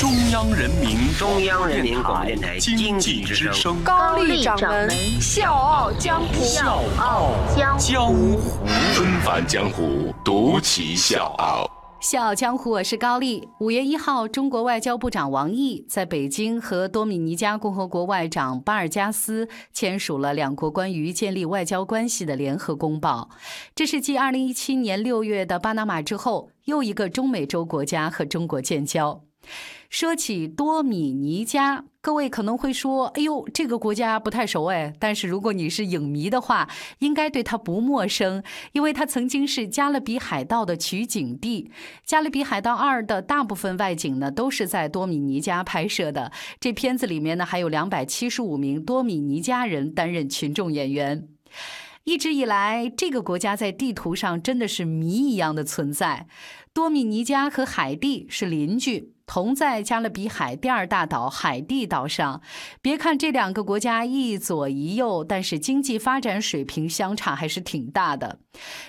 中央人民中央人民广播电台经济之声。声，高丽掌门笑傲江湖。笑傲江湖。江湖纷繁江湖，独骑笑傲。笑傲江湖，我是高丽。五月一号，中国外交部长王毅在北京和多米尼加共和国外长巴尔加斯签署了两国关于建立外交关系的联合公报。这是继2017年6月的巴拿马之后，又一个中美洲国家和中国建交。说起多米尼加，各位可能会说：“哎呦，这个国家不太熟哎。”但是如果你是影迷的话，应该对它不陌生，因为它曾经是《加勒比海盗》的取景地。《加勒比海盗二》的大部分外景呢，都是在多米尼加拍摄的。这片子里面呢，还有两百七十五名多米尼加人担任群众演员。一直以来，这个国家在地图上真的是谜一样的存在。多米尼加和海地是邻居，同在加勒比海第二大岛海地岛上。别看这两个国家一左一右，但是经济发展水平相差还是挺大的。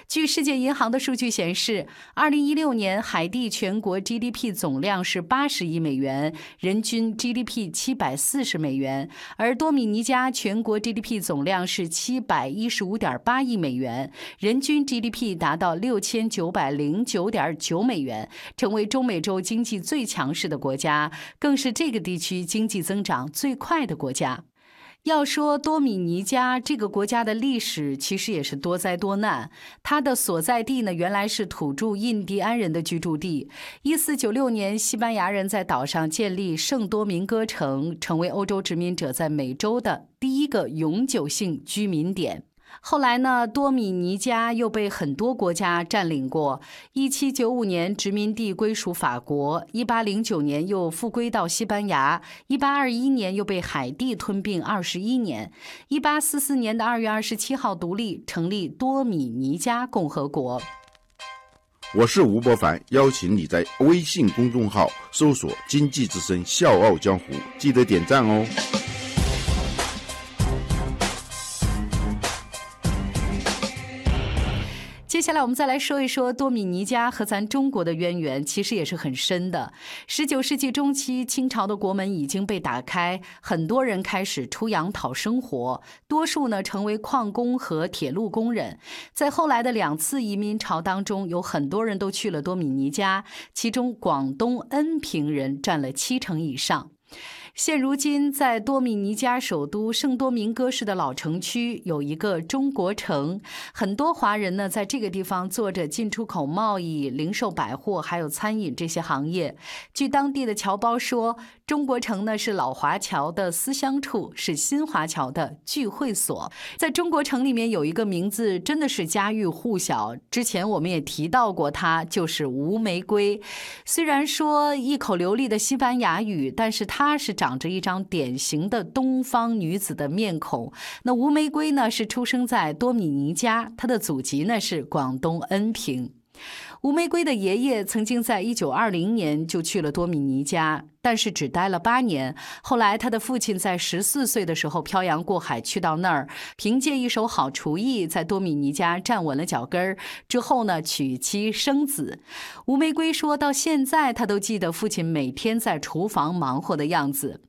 据世界银行的数据显示，二零一六年海地全国 GDP 总量是八十亿美元，人均 GDP 七百四十美元；而多米尼加全国 GDP 总量是七百一十五点八亿美元，人均 GDP 达到六千九百零九点九美元，成为中美洲经济最强势的国家，更是这个地区经济增长最快的国家。要说多米尼加这个国家的历史，其实也是多灾多难。它的所在地呢，原来是土著印第安人的居住地。一四九六年，西班牙人在岛上建立圣多明戈城，成为欧洲殖民者在美洲的第一个永久性居民点。后来呢，多米尼加又被很多国家占领过。一七九五年，殖民地归属法国；一八零九年又复归到西班牙；一八二一年又被海地吞并二十一年；一八四四年的二月二十七号独立，成立多米尼加共和国。我是吴伯凡，邀请你在微信公众号搜索“经济之声笑傲江湖”，记得点赞哦。接下来我们再来说一说多米尼加和咱中国的渊源，其实也是很深的。十九世纪中期，清朝的国门已经被打开，很多人开始出洋讨生活，多数呢成为矿工和铁路工人。在后来的两次移民潮当中，有很多人都去了多米尼加，其中广东恩平人占了七成以上。现如今，在多米尼加首都圣多明戈市的老城区有一个中国城，很多华人呢在这个地方做着进出口贸易、零售百货还有餐饮这些行业。据当地的侨胞说，中国城呢是老华侨的思乡处，是新华侨的聚会所。在中国城里面有一个名字真的是家喻户晓，之前我们也提到过它，就是吴玫瑰。虽然说一口流利的西班牙语，但是它是长着一张典型的东方女子的面孔。那吴玫瑰呢，是出生在多米尼加，她的祖籍呢是广东恩平。吴玫瑰的爷爷曾经在一九二零年就去了多米尼加，但是只待了八年。后来，他的父亲在十四岁的时候漂洋过海去到那儿，凭借一手好厨艺，在多米尼加站稳了脚跟儿。之后呢，娶妻生子。吴玫瑰说到现在，他都记得父亲每天在厨房忙活的样子。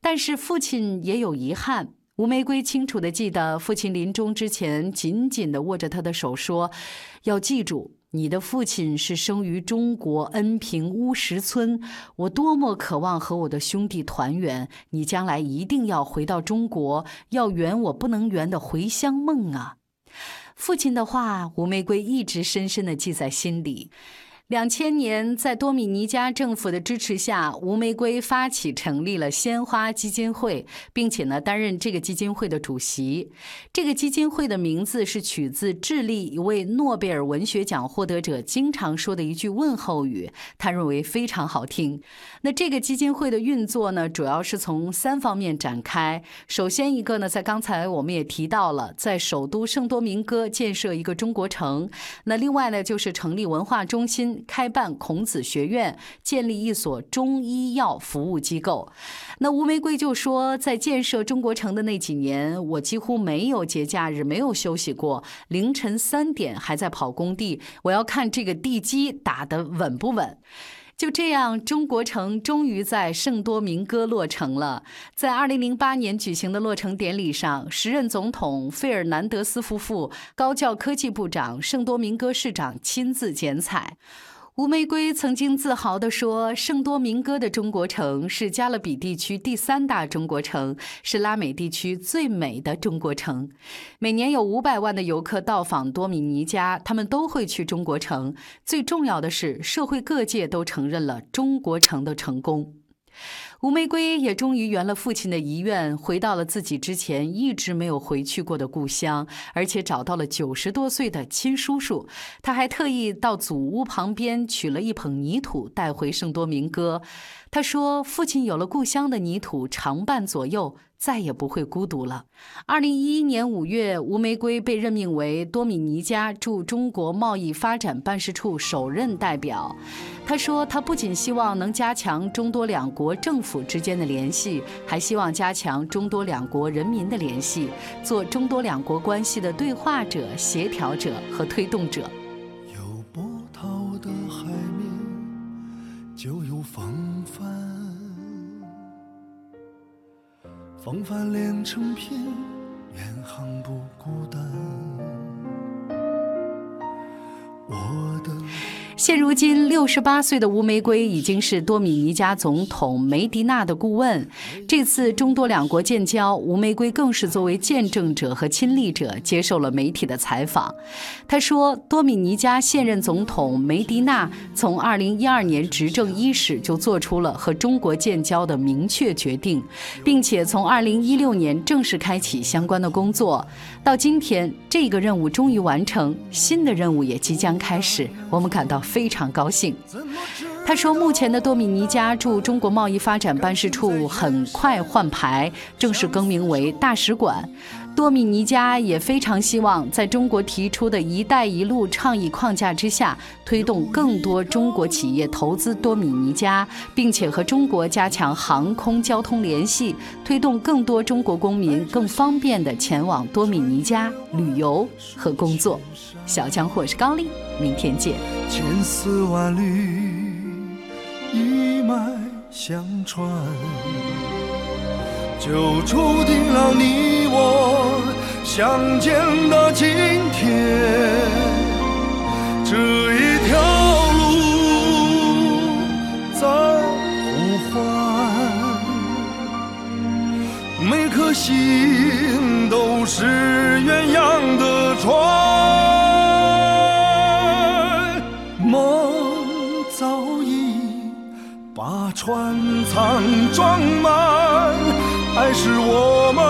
但是父亲也有遗憾。吴玫瑰清楚地记得，父亲临终之前紧紧地握着她的手说：“要记住，你的父亲是生于中国恩平乌石村，我多么渴望和我的兄弟团圆！你将来一定要回到中国，要圆我不能圆的回乡梦啊！”父亲的话，吴玫瑰一直深深的记在心里。两千年，在多米尼加政府的支持下，吴玫瑰发起成立了鲜花基金会，并且呢担任这个基金会的主席。这个基金会的名字是取自智利一位诺贝尔文学奖获得者经常说的一句问候语，他认为非常好听。那这个基金会的运作呢，主要是从三方面展开。首先一个呢，在刚才我们也提到了，在首都圣多明哥建设一个中国城。那另外呢，就是成立文化中心。开办孔子学院，建立一所中医药服务机构。那吴玫瑰就说，在建设中国城的那几年，我几乎没有节假日，没有休息过，凌晨三点还在跑工地，我要看这个地基打得稳不稳。就这样，中国城终于在圣多明哥落成了。在2008年举行的落成典礼上，时任总统费尔南德斯夫妇、高教科技部长、圣多明哥市长亲自剪彩。吴玫瑰曾经自豪地说：“圣多明哥的中国城是加勒比地区第三大中国城，是拉美地区最美的中国城。每年有五百万的游客到访多米尼加，他们都会去中国城。最重要的是，社会各界都承认了中国城的成功。”吴玫瑰也终于圆了父亲的遗愿，回到了自己之前一直没有回去过的故乡，而且找到了九十多岁的亲叔叔。他还特意到祖屋旁边取了一捧泥土带回圣多明哥。他说：“父亲有了故乡的泥土常伴左右。”再也不会孤独了。二零一一年五月，吴玫瑰被任命为多米尼加驻中国贸易发展办事处首任代表。他说：“他不仅希望能加强中多两国政府府之间的联系，还希望加强中多两国人民的联系，做中多两国关系的对话者、协调者和推动者。”有波涛的海，就有风帆。风帆连成片，远航不孤单。我的。现如今，六十八岁的吴玫瑰已经是多米尼加总统梅迪纳的顾问。这次中多两国建交，吴玫瑰更是作为见证者和亲历者接受了媒体的采访。他说：“多米尼加现任总统梅迪纳从二零一二年执政伊始就做出了和中国建交的明确决定，并且从二零一六年正式开启相关的工作。到今天，这个任务终于完成，新的任务也即将开始。我们感到。”非常高兴，他说：“目前的多米尼加驻中国贸易发展办事处很快换牌，正式更名为大使馆。多米尼加也非常希望在中国提出的一带一路倡议框架之下，推动更多中国企业投资多米尼加，并且和中国加强航空交通联系，推动更多中国公民更方便地前往多米尼加旅游和工作。”小江或是高丽，明天见。千丝万缕，一脉相传，就注定了你我相见的今天。这一条路在呼唤，每颗心都是鸳鸯的船。梦早已把船舱装满，还是我们。